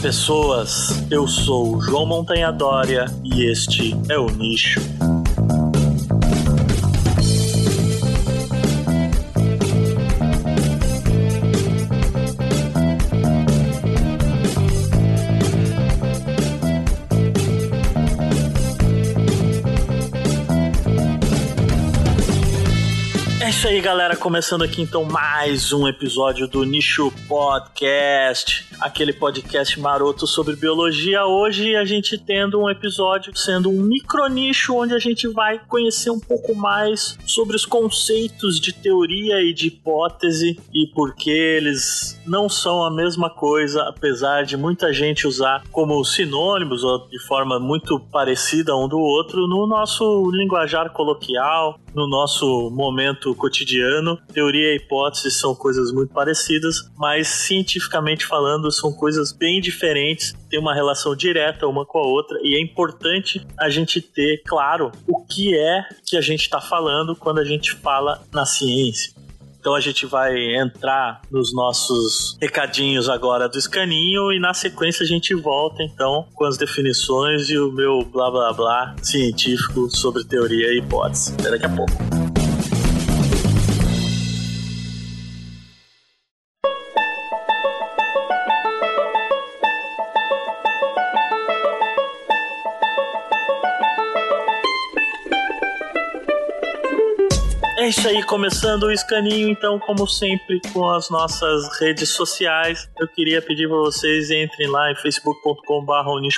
pessoas! Eu sou João Montanha Dória e este é o Nicho. Isso aí, galera. Começando aqui então mais um episódio do Nicho Podcast, aquele podcast maroto sobre biologia. Hoje a gente tendo um episódio sendo um micronicho onde a gente vai conhecer um pouco mais sobre os conceitos de teoria e de hipótese e por que eles não são a mesma coisa, apesar de muita gente usar como sinônimos ou de forma muito parecida um do outro no nosso linguajar coloquial, no nosso momento cotidiano. Teoria e hipótese são coisas muito parecidas, mas cientificamente falando são coisas bem diferentes, tem uma relação direta uma com a outra e é importante a gente ter claro o que é que a gente está falando quando a gente fala na ciência. Então a gente vai entrar nos nossos recadinhos agora do escaninho e na sequência a gente volta então com as definições e o meu blá blá blá científico sobre teoria e hipótese. Até daqui a pouco. É isso aí, começando o escaninho, então, como sempre, com as nossas redes sociais. Eu queria pedir para vocês entrem lá em facebook.com.br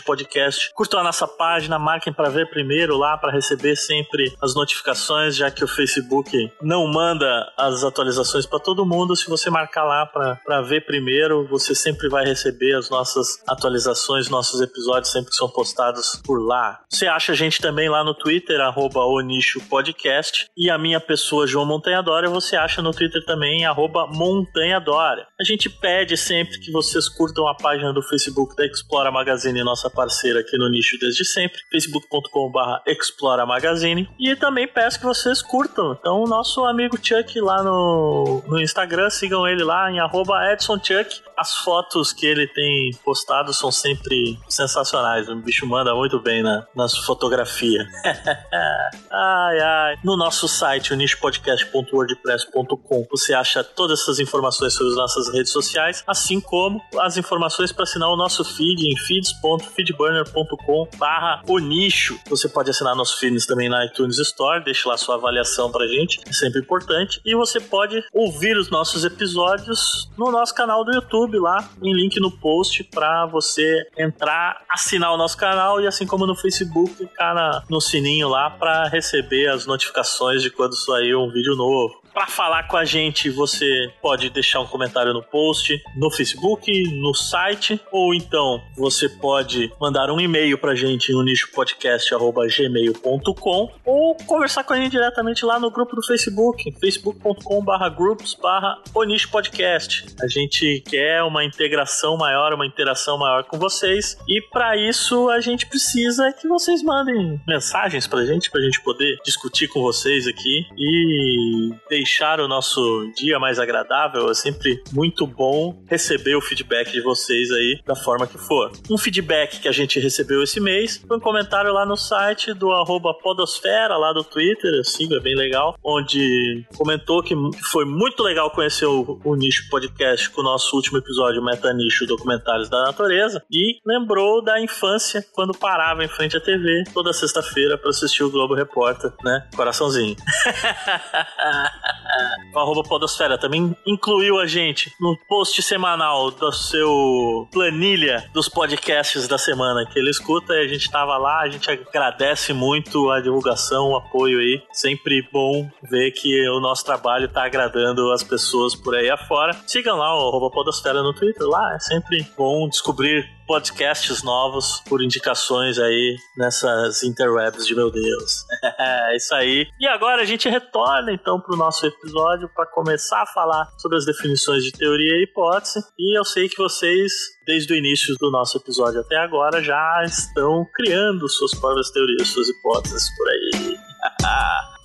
Podcast, curtam a nossa página, marquem para ver primeiro lá, para receber sempre as notificações, já que o Facebook não manda as atualizações para todo mundo. Se você marcar lá para ver primeiro, você sempre vai receber as nossas atualizações, nossos episódios sempre são postados por lá. Você acha a gente também lá no Twitter, arroba o Nicho Podcast, e a minha pessoa pessoa João Montanha Dória, você acha no Twitter também, arroba Montanha Dória. A gente pede sempre que vocês curtam a página do Facebook da Explora Magazine, nossa parceira aqui no nicho desde sempre, facebook.com.br Explora Magazine. E também peço que vocês curtam. Então, o nosso amigo Chuck lá no, no Instagram, sigam ele lá em arroba Edson Chuck. As fotos que ele tem postado são sempre sensacionais. O bicho manda muito bem na, nas fotografias. ai, ai. No nosso site, o nichopodcast.wordpress.com, você acha todas essas informações sobre as nossas redes sociais, assim como as informações para assinar o nosso feed em feeds.feedburner.com barra o nicho. Você pode assinar nosso feed também na iTunes Store, deixe lá sua avaliação pra gente, é sempre importante. E você pode ouvir os nossos episódios no nosso canal do YouTube lá, em link no post para você entrar, assinar o nosso canal e assim como no Facebook, clicar na, no sininho lá para receber as notificações de quando sair um vídeo novo. Para falar com a gente, você pode deixar um comentário no post, no Facebook, no site, ou então você pode mandar um e-mail pra gente no nichopodcast.gmail.com ou conversar com a gente diretamente lá no grupo do Facebook, facebook.com/groups/onichopodcast. A gente quer uma integração maior, uma interação maior com vocês, e para isso a gente precisa que vocês mandem mensagens pra gente, pra gente poder discutir com vocês aqui e deixar o nosso dia mais agradável. É sempre muito bom receber o feedback de vocês aí da forma que for. Um feedback que a gente recebeu esse mês foi um comentário lá no site do Podosfera, lá do Twitter, eu sigo, é bem legal, onde comentou que foi muito legal conhecer o, o Nicho Podcast com o nosso último episódio, Meta Nicho Documentários da Natureza, e lembrou da infância quando parava em frente à TV toda sexta-feira para assistir o Globo Repórter, né? Coraçãozinho. o arroba Podosfera também incluiu a gente no post semanal do seu planilha dos podcasts da semana que ele escuta e a gente tava lá, a gente agradece muito a divulgação, o apoio aí. Sempre bom ver que o nosso trabalho tá agradando as pessoas por aí afora. Sigam lá o arroba Podosfera no Twitter, lá é sempre bom descobrir podcasts novos por indicações aí nessas interwebs de meu Deus. é isso aí. E agora a gente retorna então pro nosso episódio para começar a falar sobre as definições de teoria e hipótese. E eu sei que vocês desde o início do nosso episódio até agora já estão criando suas próprias teorias, suas hipóteses por aí.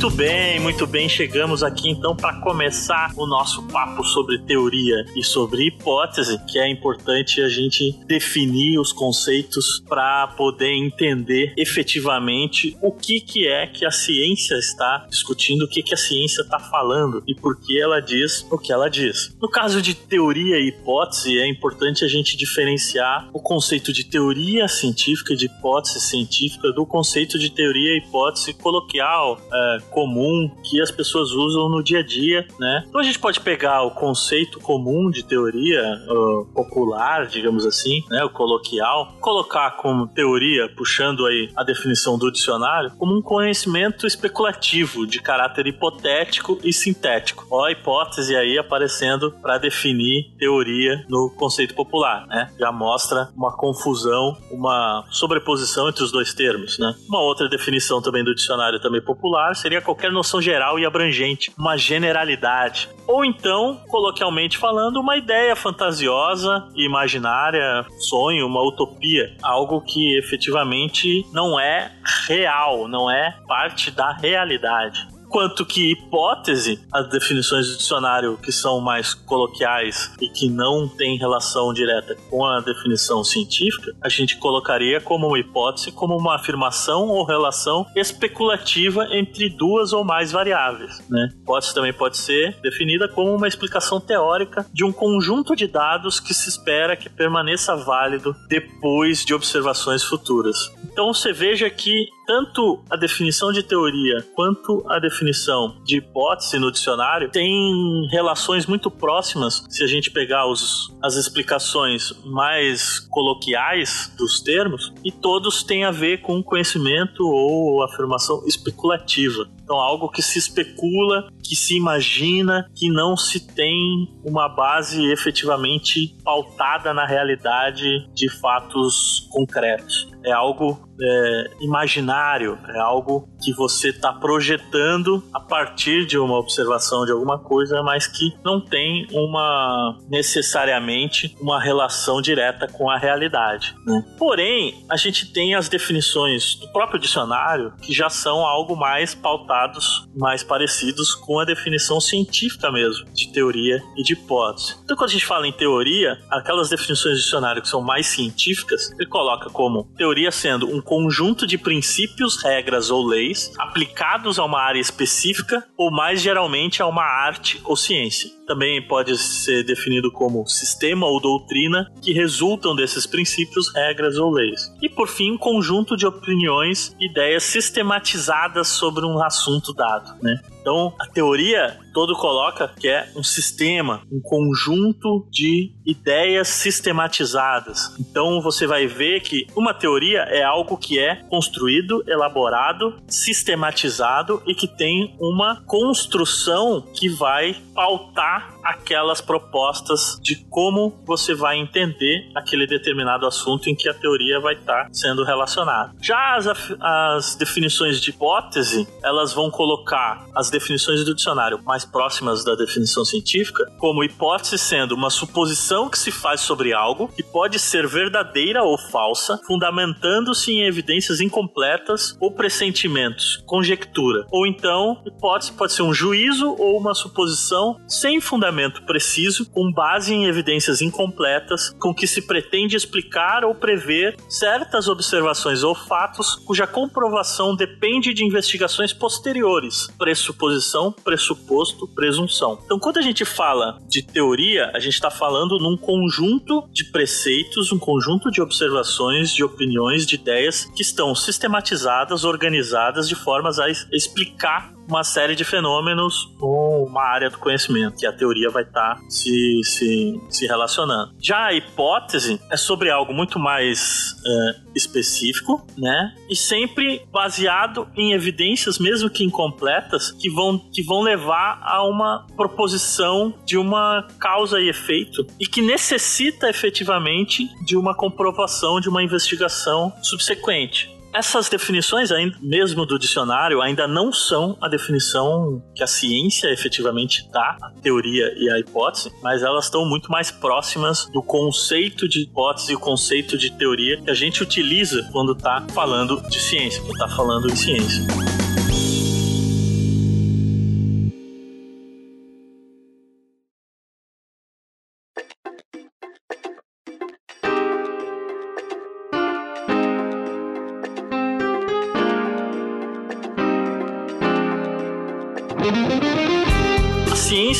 Muito bem, muito bem. Chegamos aqui então para começar o nosso papo sobre teoria e sobre hipótese, que é importante a gente definir os conceitos para poder entender efetivamente o que, que é que a ciência está discutindo, o que, que a ciência está falando e por que ela diz o que ela diz. No caso de teoria e hipótese, é importante a gente diferenciar o conceito de teoria científica de hipótese científica do conceito de teoria e hipótese coloquial, é, comum, que as pessoas usam no dia a dia, né? Então a gente pode pegar o conceito comum de teoria uh, popular, digamos assim, né, o coloquial, colocar como teoria, puxando aí a definição do dicionário, como um conhecimento especulativo de caráter hipotético e sintético. Ó, a hipótese aí aparecendo para definir teoria no conceito popular, né? Já mostra uma confusão, uma sobreposição entre os dois termos, né? Uma outra definição também do dicionário também popular seria qualquer noção geral e abrangente, uma generalidade. Ou então, coloquialmente falando, uma ideia fantasiosa imaginária, sonho, uma utopia, algo que efetivamente não é real, não é parte da realidade quanto que hipótese, as definições do dicionário que são mais coloquiais e que não têm relação direta com a definição científica, a gente colocaria como uma hipótese como uma afirmação ou relação especulativa entre duas ou mais variáveis. Né? Hipótese também pode ser definida como uma explicação teórica de um conjunto de dados que se espera que permaneça válido depois de observações futuras. Então você veja que tanto a definição de teoria quanto a definição de hipótese no dicionário têm relações muito próximas se a gente pegar os, as explicações mais coloquiais dos termos e todos têm a ver com conhecimento ou afirmação especulativa. Então, algo que se especula, que se imagina, que não se tem uma base efetivamente pautada na realidade de fatos concretos. É algo é, imaginário, é algo que você está projetando a partir de uma observação de alguma coisa, mas que não tem uma necessariamente uma relação direta com a realidade. Né? Porém, a gente tem as definições do próprio dicionário que já são algo mais pautados, mais parecidos com a definição científica mesmo de teoria e de hipótese. Então, quando a gente fala em teoria, aquelas definições do dicionário que são mais científicas, ele coloca como teoria sendo um conjunto de princípios, regras ou leis aplicados a uma área específica ou mais geralmente a uma arte ou ciência. Também pode ser definido como sistema ou doutrina que resultam desses princípios, regras ou leis. E por fim, um conjunto de opiniões, ideias sistematizadas sobre um assunto dado, né? Então, a teoria todo coloca que é um sistema, um conjunto de ideias sistematizadas. Então, você vai ver que uma teoria é algo que é construído, elaborado, sistematizado e que tem uma construção que vai pautar aquelas propostas de como você vai entender aquele determinado assunto em que a teoria vai estar sendo relacionada. Já as, as definições de hipótese, elas vão colocar as definições do dicionário mais próximas da definição científica, como hipótese sendo uma suposição que se faz sobre algo que pode ser verdadeira ou falsa, fundamentando-se em evidências incompletas ou pressentimentos, conjectura. Ou então, hipótese pode ser um juízo ou uma suposição sem fundamento preciso, com base em evidências incompletas, com que se pretende explicar ou prever certas observações ou fatos cuja comprovação depende de investigações posteriores, pressuposição, pressuposto, presunção. Então, quando a gente fala de teoria, a gente está falando num conjunto de preceitos, um conjunto de observações, de opiniões, de ideias que estão sistematizadas, organizadas de formas a explicar uma série de fenômenos com uma área do conhecimento, que a teoria vai estar tá se, se, se relacionando. Já a hipótese é sobre algo muito mais é, específico, né? E sempre baseado em evidências, mesmo que incompletas, que vão, que vão levar a uma proposição de uma causa e efeito e que necessita efetivamente de uma comprovação, de uma investigação subsequente. Essas definições, mesmo do dicionário, ainda não são a definição que a ciência efetivamente dá, a teoria e a hipótese, mas elas estão muito mais próximas do conceito de hipótese e o conceito de teoria que a gente utiliza quando está falando de ciência, quando está falando em ciência.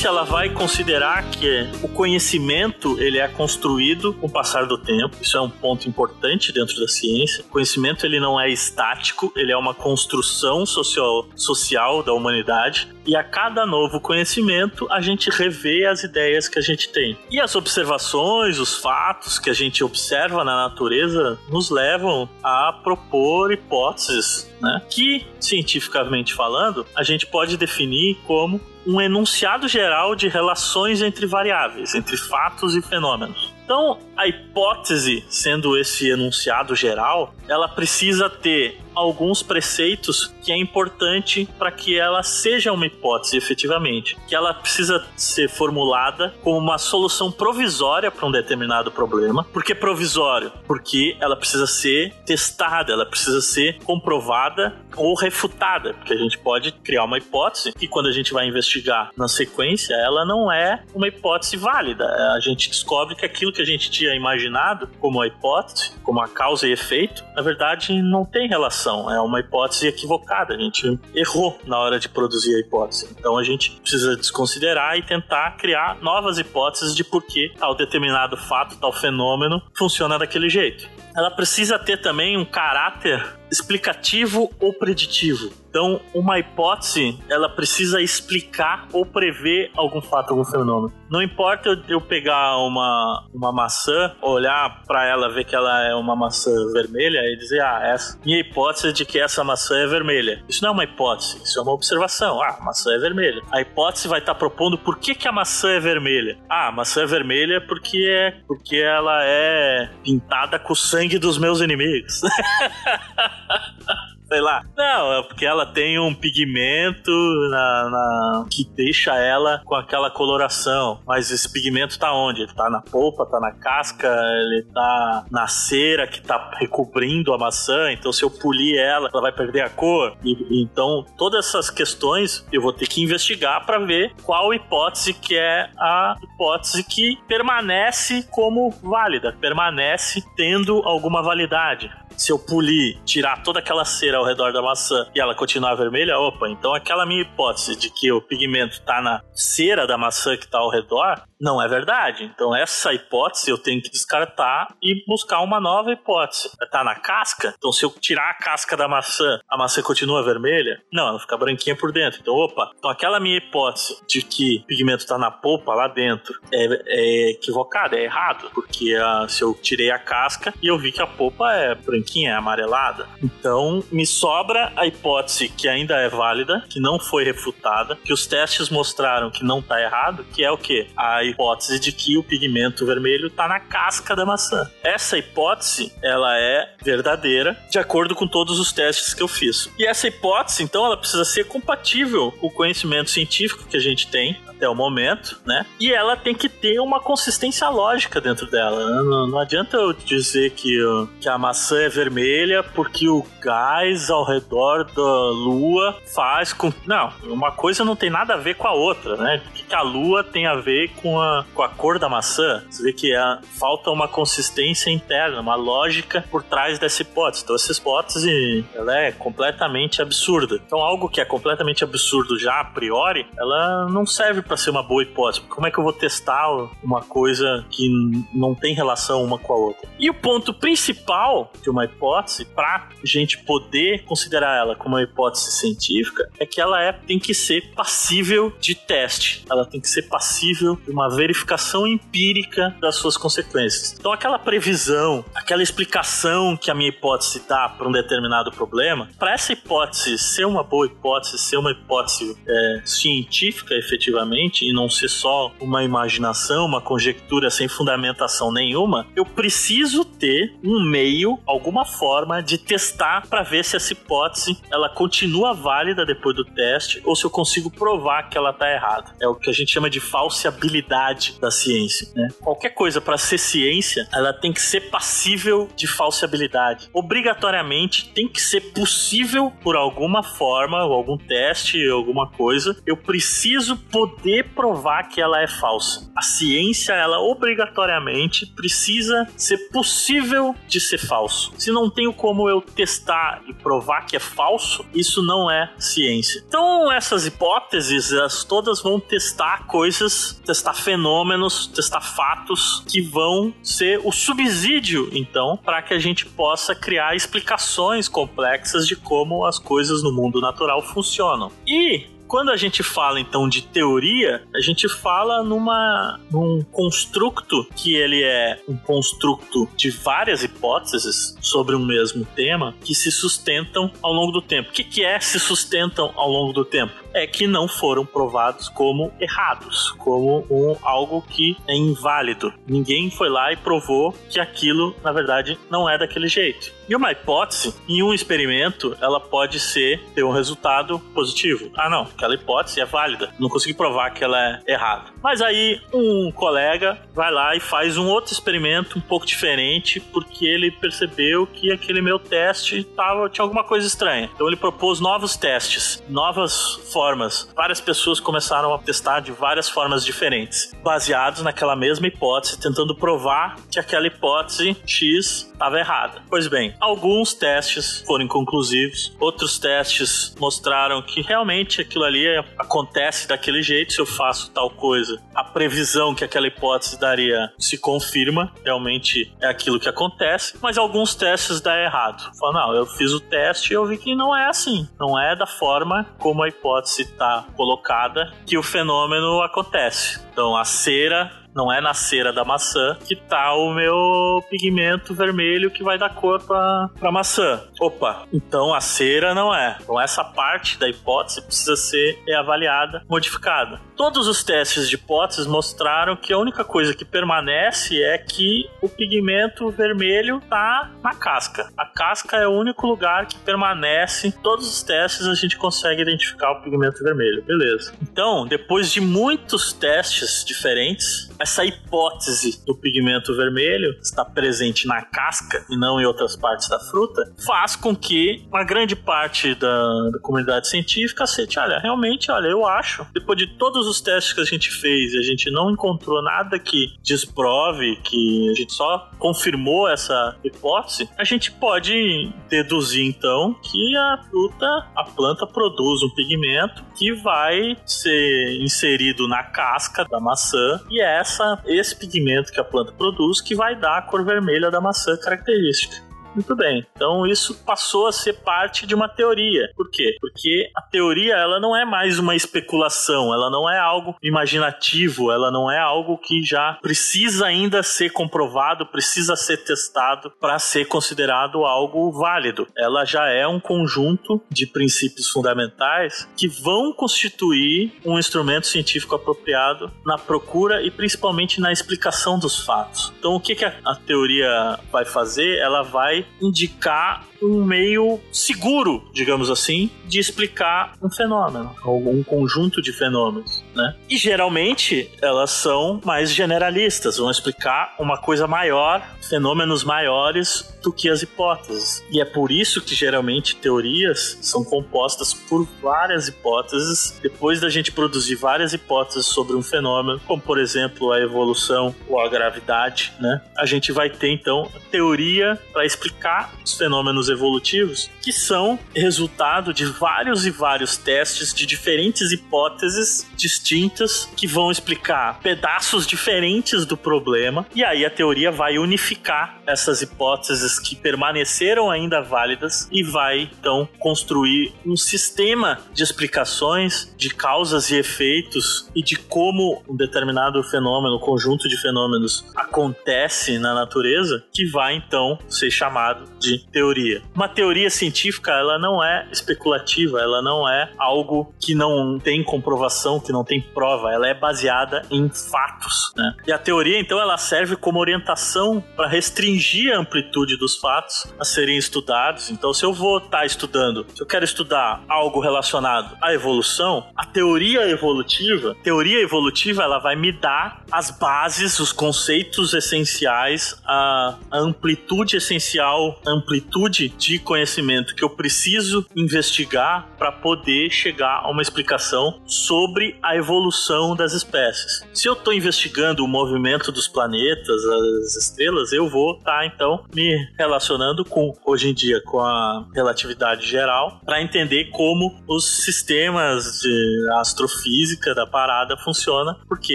Ciência ela vai considerar que o conhecimento ele é construído com o passar do tempo. Isso é um ponto importante dentro da ciência. O conhecimento ele não é estático, ele é uma construção social, social da humanidade. E a cada novo conhecimento a gente revê as ideias que a gente tem. E as observações, os fatos que a gente observa na natureza nos levam a propor hipóteses, né? Que cientificamente falando a gente pode definir como um enunciado geral de relações entre variáveis, entre fatos e fenômenos. Então, a hipótese, sendo esse enunciado geral, ela precisa ter alguns preceitos que é importante para que ela seja uma hipótese efetivamente, que ela precisa ser formulada como uma solução provisória para um determinado problema. Por que provisório? Porque ela precisa ser testada, ela precisa ser comprovada ou refutada, porque a gente pode criar uma hipótese que quando a gente vai investigar na sequência, ela não é uma hipótese válida. A gente descobre que aquilo que a gente tinha imaginado como a hipótese, como a causa e efeito, na verdade não tem relação, é uma hipótese equivocada. A gente errou na hora de produzir a hipótese. Então a gente precisa desconsiderar e tentar criar novas hipóteses de por que tal determinado fato, tal fenômeno funciona daquele jeito. Ela precisa ter também um caráter explicativo ou preditivo. Então, uma hipótese, ela precisa explicar ou prever algum fato, algum fenômeno. Não importa eu, eu pegar uma, uma maçã, olhar para ela, ver que ela é uma maçã vermelha e dizer, ah, essa minha hipótese é de que essa maçã é vermelha. Isso não é uma hipótese, isso é uma observação. Ah, a maçã é vermelha. A hipótese vai estar propondo por que, que a maçã é vermelha. Ah, a maçã é vermelha porque é porque ela é pintada com o sangue dos meus inimigos. sei lá. Não, é porque ela tem um pigmento na, na, que deixa ela com aquela coloração. Mas esse pigmento tá onde? Ele tá na polpa, tá na casca, ele tá na cera que tá recobrindo a maçã. Então, se eu polir ela, ela vai perder a cor. E, então, todas essas questões eu vou ter que investigar para ver qual hipótese que é a hipótese que permanece como válida, permanece tendo alguma validade se eu polir, tirar toda aquela cera ao redor da maçã e ela continuar vermelha, opa, então aquela minha hipótese de que o pigmento tá na cera da maçã que tá ao redor, não é verdade. Então essa hipótese eu tenho que descartar e buscar uma nova hipótese. Tá na casca? Então se eu tirar a casca da maçã, a maçã continua vermelha? Não, ela fica branquinha por dentro. Então, opa, então aquela minha hipótese de que o pigmento tá na polpa lá dentro é, é equivocada, é errado, porque a, se eu tirei a casca e eu vi que a polpa é branquinha, é amarelada. Então me sobra a hipótese que ainda é válida, que não foi refutada, que os testes mostraram que não tá errado, que é o que? A hipótese de que o pigmento vermelho está na casca da maçã. Essa hipótese, ela é verdadeira de acordo com todos os testes que eu fiz. E essa hipótese, então, ela precisa ser compatível com o conhecimento científico que a gente tem até o momento, né? E ela tem que ter uma consistência lógica dentro dela. Não, não adianta eu dizer que, que a maçã é vermelha porque o gás ao redor da lua faz com. Não, uma coisa não tem nada a ver com a outra, né? O que a lua tem a ver com a, com a cor da maçã? Você vê que é, falta uma consistência interna, uma lógica por trás dessa hipótese. Então, essa hipótese ela é completamente absurda. Então, algo que é completamente absurdo já a priori, ela não serve para ser uma boa hipótese. Como é que eu vou testar uma coisa que não tem relação uma com a outra? E o ponto principal de uma hipótese, para gente poder considerar ela como uma hipótese científica, é que ela é, tem que ser passível de teste. Ela tem que ser passível de uma verificação empírica das suas consequências. Então, aquela previsão, aquela explicação que a minha hipótese dá para um determinado problema, para essa hipótese ser uma boa hipótese, ser uma hipótese é, científica efetivamente, e não ser só uma imaginação, uma conjectura sem fundamentação nenhuma, eu preciso ter um meio, alguma forma de testar para ver se essa hipótese ela continua válida depois do teste ou se eu consigo provar que ela está errada. É o que a gente chama de falseabilidade da ciência. Né? Qualquer coisa para ser ciência, ela tem que ser passível de falseabilidade. Obrigatoriamente tem que ser possível por alguma forma, ou algum teste, alguma coisa. Eu preciso poder poder provar que ela é falsa. A ciência, ela obrigatoriamente precisa ser possível de ser falso. Se não tenho como eu testar e provar que é falso, isso não é ciência. Então, essas hipóteses, elas todas vão testar coisas, testar fenômenos, testar fatos que vão ser o subsídio, então, para que a gente possa criar explicações complexas de como as coisas no mundo natural funcionam. E quando a gente fala então de teoria, a gente fala numa num construto que ele é um construto de várias hipóteses sobre um mesmo tema que se sustentam ao longo do tempo. O que, que é se sustentam ao longo do tempo? É que não foram provados como errados, como um, algo que é inválido. Ninguém foi lá e provou que aquilo, na verdade, não é daquele jeito. E uma hipótese, em um experimento, ela pode ser ter um resultado positivo. Ah, não, aquela hipótese é válida. Não consegui provar que ela é errada. Mas aí um colega vai lá e faz um outro experimento um pouco diferente, porque ele percebeu que aquele meu teste tava, tinha alguma coisa estranha. Então ele propôs novos testes, novas formas. Várias pessoas começaram a testar de várias formas diferentes, baseados naquela mesma hipótese, tentando provar que aquela hipótese X estava errada. Pois bem, alguns testes foram inconclusivos, outros testes mostraram que realmente aquilo ali acontece daquele jeito se eu faço tal coisa. A previsão que aquela hipótese daria se confirma, realmente é aquilo que acontece, mas alguns testes dá errado. Fala, não, eu fiz o teste e eu vi que não é assim, não é da forma como a hipótese está colocada que o fenômeno acontece. Então a cera não é na cera da maçã que tá o meu pigmento vermelho que vai dar cor pra, pra maçã. Opa, então a cera não é. Então essa parte da hipótese precisa ser avaliada, modificada. Todos os testes de hipóteses mostraram que a única coisa que permanece é que o pigmento vermelho tá na casca. A casca é o único lugar que permanece. Todos os testes a gente consegue identificar o pigmento vermelho. Beleza. Então, depois de muitos testes diferentes, essa hipótese do pigmento vermelho estar presente na casca e não em outras partes da fruta faz com que uma grande parte da, da comunidade científica aceite, olha, realmente, olha, eu acho, depois de todos os testes que a gente fez, a gente não encontrou nada que desprove, que a gente só confirmou essa hipótese, a gente pode deduzir então que a fruta, a planta produz um pigmento que vai ser inserido na casca da maçã e é essa, esse pigmento que a planta produz que vai dar a cor vermelha da maçã característica. Muito bem. Então isso passou a ser parte de uma teoria. Por quê? Porque a teoria ela não é mais uma especulação, ela não é algo imaginativo, ela não é algo que já precisa ainda ser comprovado, precisa ser testado para ser considerado algo válido. Ela já é um conjunto de princípios fundamentais que vão constituir um instrumento científico apropriado na procura e principalmente na explicação dos fatos. Então o que, que a, a teoria vai fazer? Ela vai indicar um meio seguro, digamos assim, de explicar um fenômeno, ou um conjunto de fenômenos, né? E geralmente elas são mais generalistas, vão explicar uma coisa maior, fenômenos maiores do que as hipóteses. E é por isso que geralmente teorias são compostas por várias hipóteses. Depois da gente produzir várias hipóteses sobre um fenômeno, como por exemplo a evolução ou a gravidade, né? A gente vai ter então a teoria para explicar os fenômenos evolutivos, que são resultado de vários e vários testes de diferentes hipóteses distintas que vão explicar pedaços diferentes do problema, e aí a teoria vai unificar essas hipóteses que permaneceram ainda válidas e vai então construir um sistema de explicações de causas e efeitos e de como um determinado fenômeno, conjunto de fenômenos acontece na natureza, que vai então ser chamado de teoria. Uma teoria científica, ela não é especulativa, ela não é algo que não tem comprovação, que não tem prova, ela é baseada em fatos. Né? E a teoria, então, ela serve como orientação para restringir restringir a amplitude dos fatos a serem estudados. Então, se eu vou estar tá estudando, se eu quero estudar algo relacionado à evolução, a teoria evolutiva, teoria evolutiva, ela vai me dar as bases, os conceitos essenciais, a, amplitude essencial, amplitude de conhecimento que eu preciso investigar para poder chegar a uma explicação sobre a evolução das espécies. Se eu estou investigando o movimento dos planetas, as estrelas, eu vou estar tá, então me relacionando com hoje em dia com a relatividade geral para entender como os sistemas de astrofísica da parada funciona, porque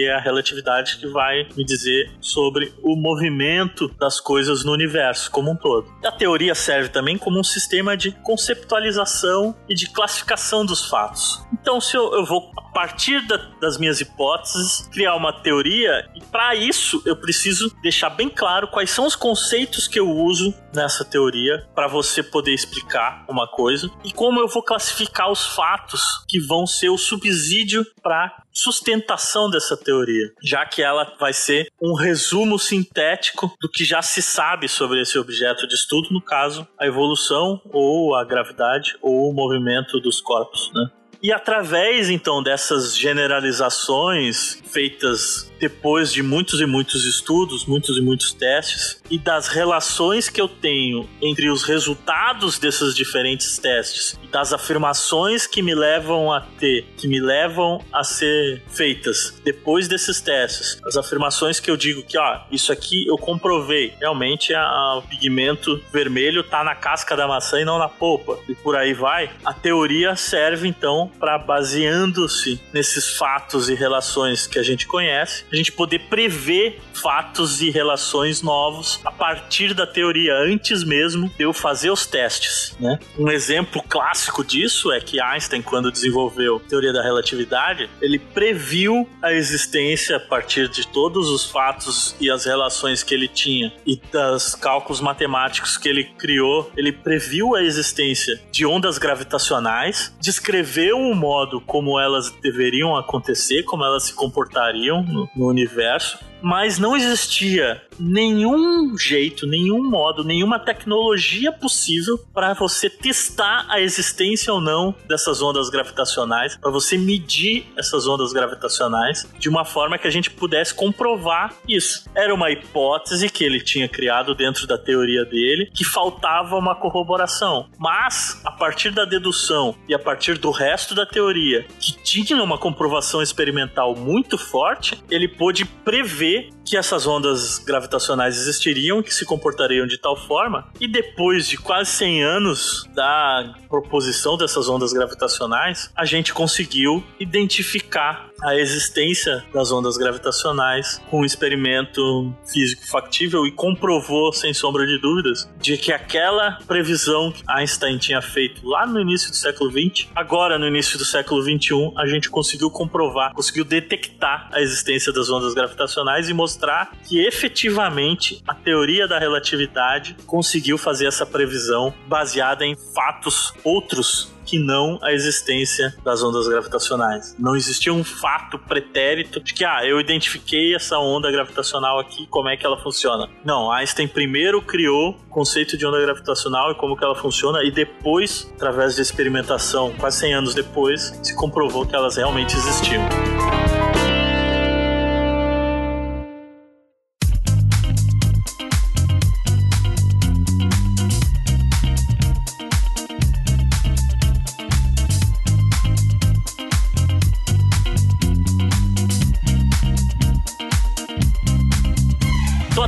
é a relatividade que vai me dizer sobre o movimento das coisas no universo como um todo. A teoria serve também como um sistema de conceptualização e de classificação dos fatos. Então, se eu, eu vou partir da, das minhas hipóteses, criar uma teoria, e para isso eu preciso deixar bem claro quais são os conceitos que eu uso nessa teoria para você poder explicar uma coisa e como eu vou classificar os fatos que vão ser o subsídio para sustentação dessa teoria, já que ela vai ser um resumo sintético do que já se sabe sobre esse objeto de estudo, no caso, a evolução ou a gravidade ou o movimento dos corpos, né? E através então dessas generalizações feitas depois de muitos e muitos estudos, muitos e muitos testes, e das relações que eu tenho entre os resultados desses diferentes testes e das afirmações que me levam a ter, que me levam a ser feitas depois desses testes, as afirmações que eu digo que, ó, isso aqui eu comprovei, realmente a, a, o pigmento vermelho tá na casca da maçã e não na polpa, e por aí vai, a teoria serve então para baseando-se nesses fatos e relações que a gente conhece, a gente poder prever fatos e relações novos a partir da teoria, antes mesmo de eu fazer os testes. Né? Um exemplo clássico disso é que Einstein, quando desenvolveu a teoria da relatividade, ele previu a existência a partir de todos os fatos e as relações que ele tinha e dos cálculos matemáticos que ele criou, ele previu a existência de ondas gravitacionais, descreveu o modo como elas deveriam acontecer, como elas se comportariam no, no universo, mas não existia nenhum jeito, nenhum modo, nenhuma tecnologia possível para você testar a existência ou não dessas ondas gravitacionais, para você medir essas ondas gravitacionais de uma forma que a gente pudesse comprovar isso. Era uma hipótese que ele tinha criado dentro da teoria dele, que faltava uma corroboração. Mas, a partir da dedução e a partir do resto da teoria, que tinha uma comprovação experimental muito forte, ele pôde prever que essas ondas gravitacionais existiriam, que se comportariam de tal forma, e depois de quase 100 anos da proposição dessas ondas gravitacionais, a gente conseguiu identificar a existência das ondas gravitacionais com um experimento físico factível e comprovou, sem sombra de dúvidas, de que aquela previsão que Einstein tinha feito lá no início do século XX, agora no início do século XXI, a gente conseguiu comprovar, conseguiu detectar a existência das ondas gravitacionais e mostrar que efetivamente a teoria da relatividade conseguiu fazer essa previsão baseada em fatos outros que não a existência das ondas gravitacionais. Não existia um fato pretérito de que, ah, eu identifiquei essa onda gravitacional aqui, como é que ela funciona. Não, Einstein primeiro criou o conceito de onda gravitacional e como que ela funciona, e depois, através de experimentação, quase 100 anos depois, se comprovou que elas realmente existiam.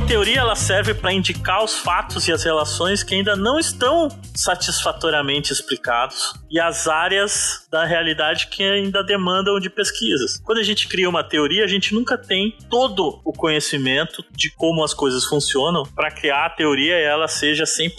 Teoria ela serve para indicar os fatos e as relações que ainda não estão satisfatoriamente explicados e as áreas da realidade que ainda demandam de pesquisas. Quando a gente cria uma teoria, a gente nunca tem todo o conhecimento de como as coisas funcionam para criar a teoria e ela seja 100%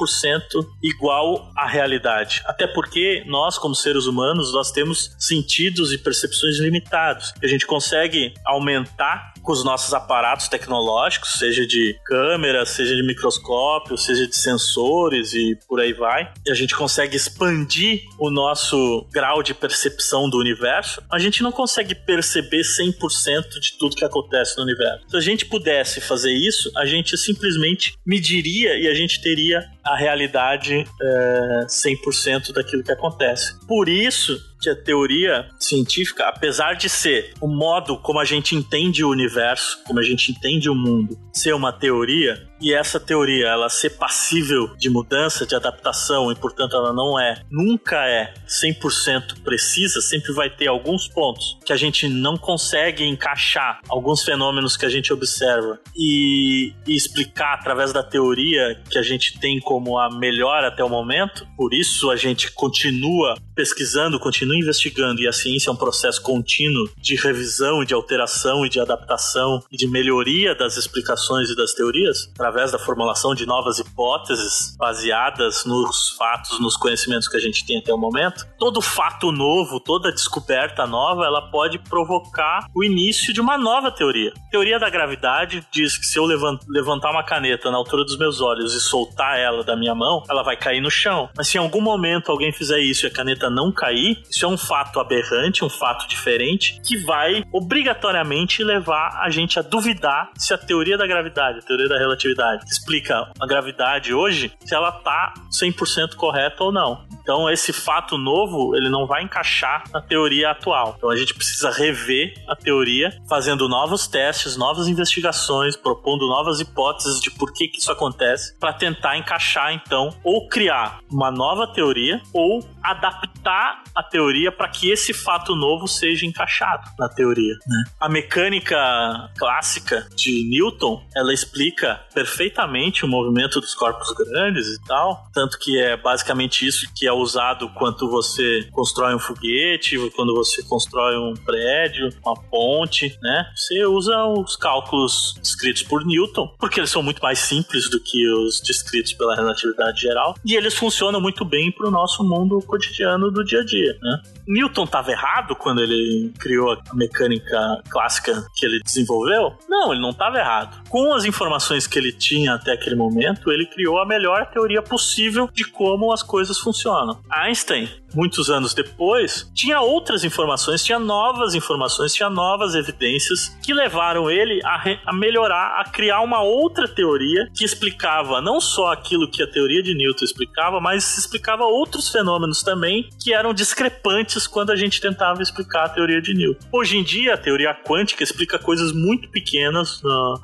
igual à realidade. Até porque nós, como seres humanos, nós temos sentidos e percepções limitados. A gente consegue aumentar com os nossos aparatos tecnológicos, seja de câmera, seja de microscópio, seja de sensores e por aí vai, e a gente consegue expandir o nosso grau de percepção do universo, a gente não consegue perceber 100% de tudo que acontece no universo. Se a gente pudesse fazer isso, a gente simplesmente mediria e a gente teria a realidade é, 100% daquilo que acontece. Por isso que a teoria científica, apesar de ser o modo como a gente entende o universo, como a gente entende o mundo, ser uma teoria, e essa teoria ela ser passível de mudança, de adaptação, e portanto ela não é, nunca é 100% precisa, sempre vai ter alguns pontos que a gente não consegue encaixar, alguns fenômenos que a gente observa e, e explicar através da teoria que a gente tem como a melhor até o momento. Por isso a gente continua pesquisando, continua investigando, e a ciência é um processo contínuo de revisão, de alteração e de adaptação e de melhoria das explicações e das teorias através da formulação de novas hipóteses baseadas nos fatos, nos conhecimentos que a gente tem até o momento, todo fato novo, toda descoberta nova, ela pode provocar o início de uma nova teoria. A teoria da gravidade diz que se eu levantar uma caneta na altura dos meus olhos e soltar ela da minha mão, ela vai cair no chão. Mas se em algum momento alguém fizer isso e a caneta não cair, isso é um fato aberrante, um fato diferente, que vai obrigatoriamente levar a gente a duvidar se a teoria da gravidade, a teoria da relatividade gravidade, explica a gravidade hoje, se ela tá 100% correta ou não. Então esse fato novo, ele não vai encaixar na teoria atual. Então a gente precisa rever a teoria, fazendo novos testes, novas investigações, propondo novas hipóteses de por que, que isso acontece, para tentar encaixar então ou criar uma nova teoria ou adaptar a teoria para que esse fato novo seja encaixado na teoria. Né? A mecânica clássica de Newton, ela explica perfeitamente o movimento dos corpos grandes e tal, tanto que é basicamente isso que é usado quando você constrói um foguete, quando você constrói um prédio, uma ponte, né? Você usa os cálculos descritos por Newton, porque eles são muito mais simples do que os descritos pela relatividade geral, e eles funcionam muito bem para o nosso mundo cotidiano do dia a dia, né? Newton estava errado quando ele criou a mecânica clássica que ele desenvolveu? Não, ele não estava errado. Com as informações que ele tinha até aquele momento, ele criou a melhor teoria possível de como as coisas funcionam. Einstein muitos anos depois, tinha outras informações, tinha novas informações, tinha novas evidências que levaram ele a, a, melhorar, a criar uma outra teoria que explicava não só aquilo que a teoria de Newton explicava, mas explicava outros fenômenos também que eram discrepantes quando a gente tentava explicar a teoria de Newton. Hoje em dia, a teoria quântica explica coisas muito pequenas na,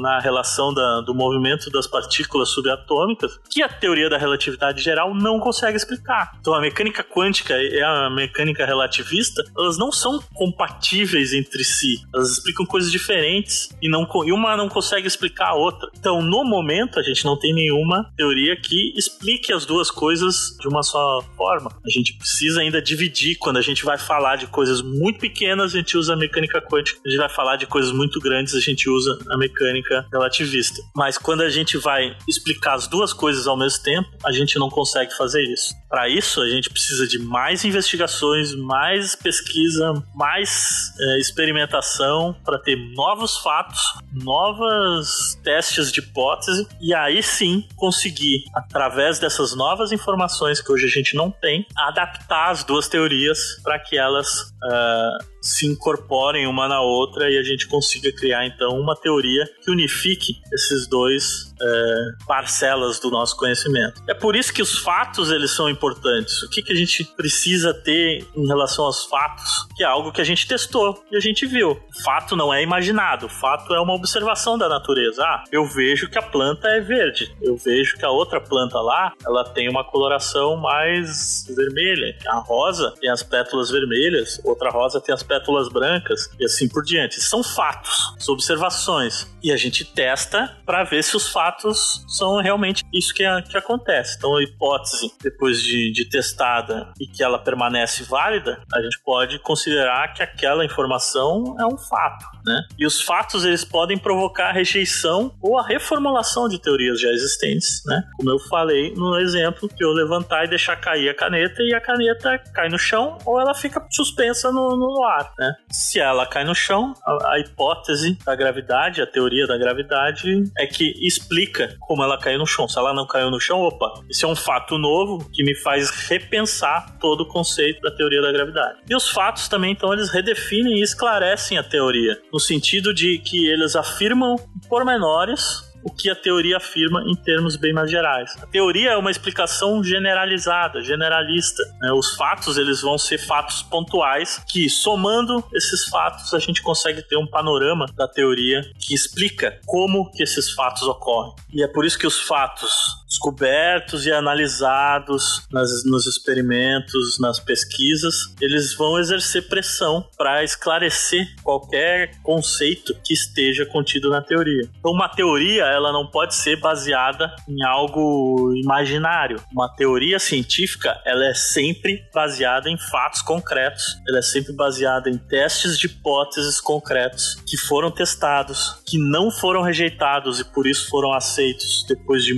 na relação da, do movimento das partículas subatômicas que a teoria da relatividade geral não consegue explicar. Então, a mecânica quântica e a mecânica relativista, elas não são compatíveis entre si. Elas explicam coisas diferentes e, não, e uma não consegue explicar a outra. Então, no momento, a gente não tem nenhuma teoria que explique as duas coisas de uma só forma. A gente precisa ainda dividir. Quando a gente vai falar de coisas muito pequenas, a gente usa a mecânica quântica. A gente vai falar de coisas muito grandes, a gente usa a mecânica relativista. Mas quando a gente vai explicar as duas coisas ao mesmo tempo, a gente não consegue fazer isso. Para isso, a gente precisa de mais investigações, mais pesquisa, mais é, experimentação para ter novos fatos, novos testes de hipótese e aí sim conseguir, através dessas novas informações que hoje a gente não tem, adaptar as duas teorias para que elas uh, se incorporem uma na outra e a gente consiga criar então uma teoria que unifique esses dois é, parcelas do nosso conhecimento. É por isso que os fatos eles são importantes. O que, que a gente precisa ter em relação aos fatos? Que é algo que a gente testou e a gente viu. Fato não é imaginado, fato é uma observação da natureza. Ah, eu vejo que a planta é verde, eu vejo que a outra planta lá ela tem uma coloração mais vermelha. A rosa tem as pétalas vermelhas, outra rosa tem as pétalas brancas e assim por diante. São fatos, são observações. E a gente testa para ver se os fatos são realmente isso que, é, que acontece. Então, a hipótese, depois de, de testada e que ela permanece válida, a gente pode considerar que aquela informação é um fato. Né? E os fatos eles podem provocar a rejeição ou a reformulação de teorias já existentes, né? Como eu falei no exemplo que eu levantar e deixar cair a caneta e a caneta cai no chão ou ela fica suspensa no, no ar ar, né? Se ela cai no chão, a, a hipótese da gravidade, a teoria da gravidade é que explica como ela caiu no chão. Se ela não caiu no chão, opa, isso é um fato novo que me faz repensar todo o conceito da teoria da gravidade. E os fatos também, então, eles redefinem e esclarecem a teoria, no sentido de que eles afirmam pormenores o que a teoria afirma em termos bem mais gerais. A teoria é uma explicação generalizada, generalista. Né? Os fatos eles vão ser fatos pontuais que, somando esses fatos, a gente consegue ter um panorama da teoria que explica como que esses fatos ocorrem. E é por isso que os fatos descobertos e analisados nas, nos experimentos, nas pesquisas, eles vão exercer pressão para esclarecer qualquer conceito que esteja contido na teoria. Então, uma teoria ela não pode ser baseada em algo imaginário. Uma teoria científica ela é sempre baseada em fatos concretos. Ela é sempre baseada em testes de hipóteses concretos que foram testados, que não foram rejeitados e por isso foram aceitos depois de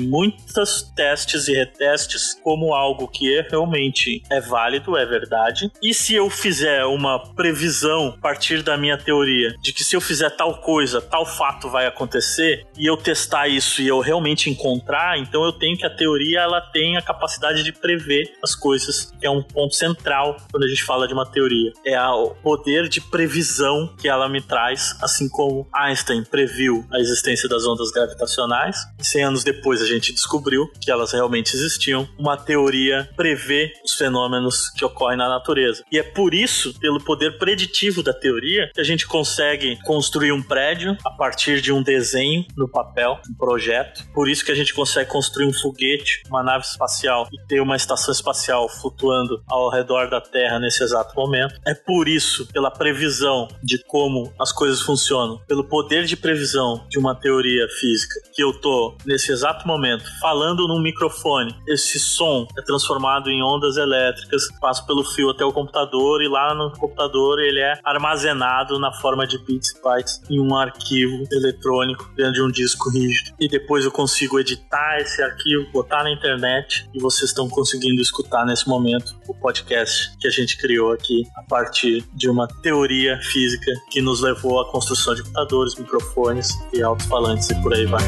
testes e retestes como algo que é realmente é válido, é verdade. E se eu fizer uma previsão a partir da minha teoria de que se eu fizer tal coisa, tal fato vai acontecer e eu testar isso e eu realmente encontrar, então eu tenho que a teoria ela tem a capacidade de prever as coisas, que é um ponto central quando a gente fala de uma teoria. É o poder de previsão que ela me traz, assim como Einstein previu a existência das ondas gravitacionais. E 100 anos depois a gente descobriu descobriu que elas realmente existiam, uma teoria prevê os fenômenos que ocorrem na natureza. E é por isso, pelo poder preditivo da teoria, que a gente consegue construir um prédio a partir de um desenho no papel, um projeto. Por isso que a gente consegue construir um foguete, uma nave espacial e ter uma estação espacial flutuando ao redor da Terra nesse exato momento. É por isso, pela previsão de como as coisas funcionam, pelo poder de previsão de uma teoria física, que eu tô nesse exato momento falando falando num microfone. Esse som é transformado em ondas elétricas, passa pelo fio até o computador e lá no computador ele é armazenado na forma de bits e bytes em um arquivo eletrônico dentro de um disco rígido. E depois eu consigo editar esse arquivo, botar na internet e vocês estão conseguindo escutar nesse momento o podcast que a gente criou aqui a partir de uma teoria física que nos levou à construção de computadores, microfones e alto-falantes e por aí vai.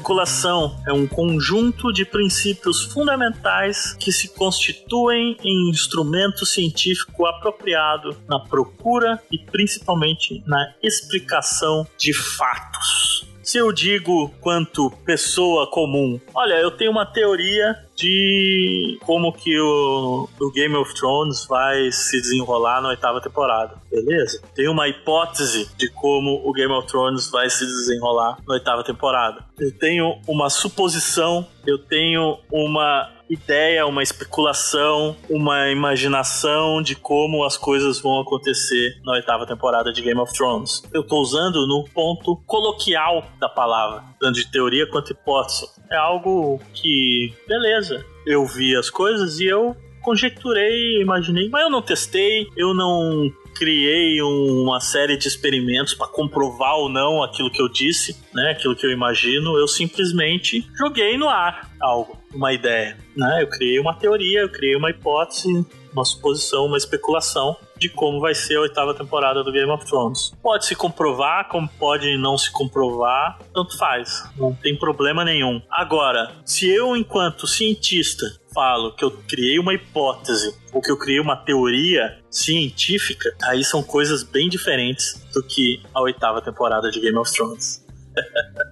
Especulação é um conjunto de princípios fundamentais que se constituem em instrumento científico apropriado na procura e principalmente na explicação de fatos. Se eu digo quanto pessoa comum, olha, eu tenho uma teoria de como que o, o, Game of Thrones vai se desenrolar na oitava temporada, beleza? Tem uma hipótese de como o Game of Thrones vai se desenrolar na oitava temporada. Eu tenho uma suposição, eu tenho uma ideia, uma especulação, uma imaginação de como as coisas vão acontecer na oitava temporada de Game of Thrones. Eu estou usando no ponto coloquial da palavra, tanto de teoria quanto hipótese. É algo que, beleza, eu vi as coisas e eu conjecturei, imaginei, mas eu não testei, eu não criei uma série de experimentos para comprovar ou não aquilo que eu disse, né, aquilo que eu imagino, eu simplesmente joguei no ar algo, uma ideia, né? Eu criei uma teoria, eu criei uma hipótese, uma suposição, uma especulação de como vai ser a oitava temporada do Game of Thrones. Pode se comprovar, como pode não se comprovar, tanto faz, não tem problema nenhum. Agora, se eu, enquanto cientista, falo que eu criei uma hipótese ou que eu criei uma teoria científica, aí são coisas bem diferentes do que a oitava temporada de Game of Thrones.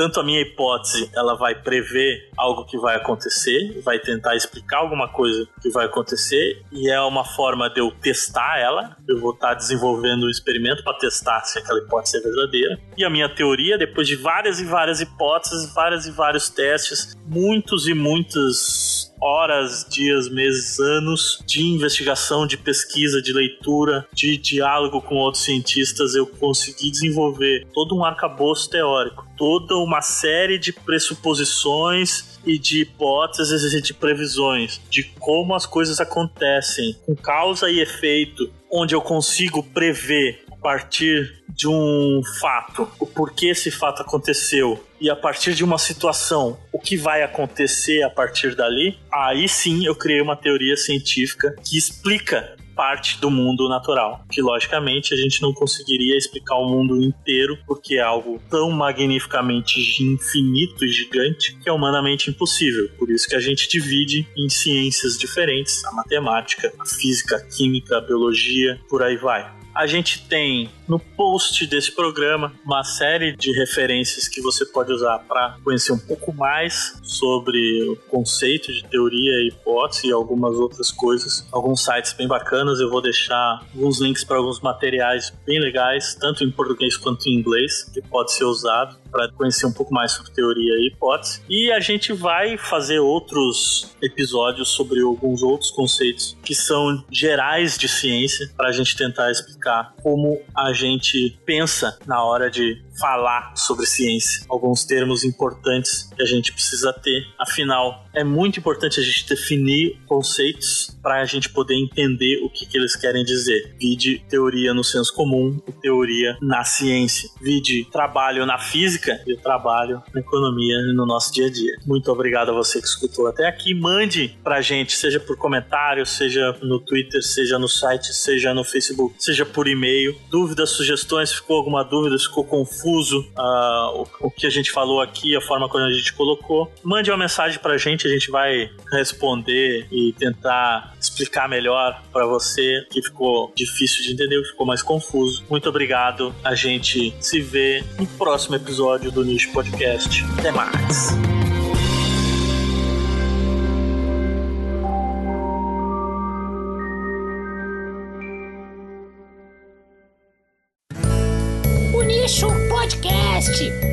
tanto a minha hipótese ela vai prever algo que vai acontecer, vai tentar explicar alguma coisa que vai acontecer, e é uma forma de eu testar ela. Eu vou estar desenvolvendo um experimento para testar se aquela hipótese é verdadeira. E a minha teoria, depois de várias e várias hipóteses, várias e vários testes, muitos e muitos horas, dias, meses, anos de investigação, de pesquisa, de leitura, de diálogo com outros cientistas, eu consegui desenvolver todo um arcabouço teórico, toda uma série de pressuposições e de hipóteses e de previsões de como as coisas acontecem, com causa e efeito, onde eu consigo prever partir de um fato, o porquê esse fato aconteceu, e a partir de uma situação, o que vai acontecer a partir dali, aí sim eu criei uma teoria científica que explica parte do mundo natural, que logicamente a gente não conseguiria explicar o mundo inteiro, porque é algo tão magnificamente infinito e gigante que é humanamente impossível. Por isso que a gente divide em ciências diferentes, a matemática, a física, a química, a biologia, por aí vai. A gente tem no post desse programa uma série de referências que você pode usar para conhecer um pouco mais sobre o conceito de teoria e hipótese e algumas outras coisas. Alguns sites bem bacanas, eu vou deixar alguns links para alguns materiais bem legais, tanto em português quanto em inglês, que pode ser usado para conhecer um pouco mais sobre teoria e hipótese. E a gente vai fazer outros episódios sobre alguns outros conceitos que são gerais de ciência para a gente tentar explicar como a gente pensa na hora de falar sobre ciência, alguns termos importantes que a gente precisa ter. Afinal, é muito importante a gente definir conceitos para a gente poder entender o que, que eles querem dizer. Vide teoria no senso comum e teoria na ciência. Vide trabalho na física e trabalho na economia no nosso dia a dia. Muito obrigado a você que escutou até aqui. Mande para a gente, seja por comentário, seja no Twitter, seja no site, seja no Facebook, seja por e-mail. Dúvidas, sugestões, ficou alguma dúvida, ficou confuso? uh, o, o, que a gente falou aqui, a forma como a gente colocou, mande uma mensagem pra gente, a gente vai responder e tentar explicar melhor para você que ficou difícil de entender, que ficou mais confuso. Muito obrigado. A gente se vê no próximo episódio do Nicho Podcast. Até mais.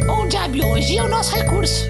Onde a biologia é o nosso recurso.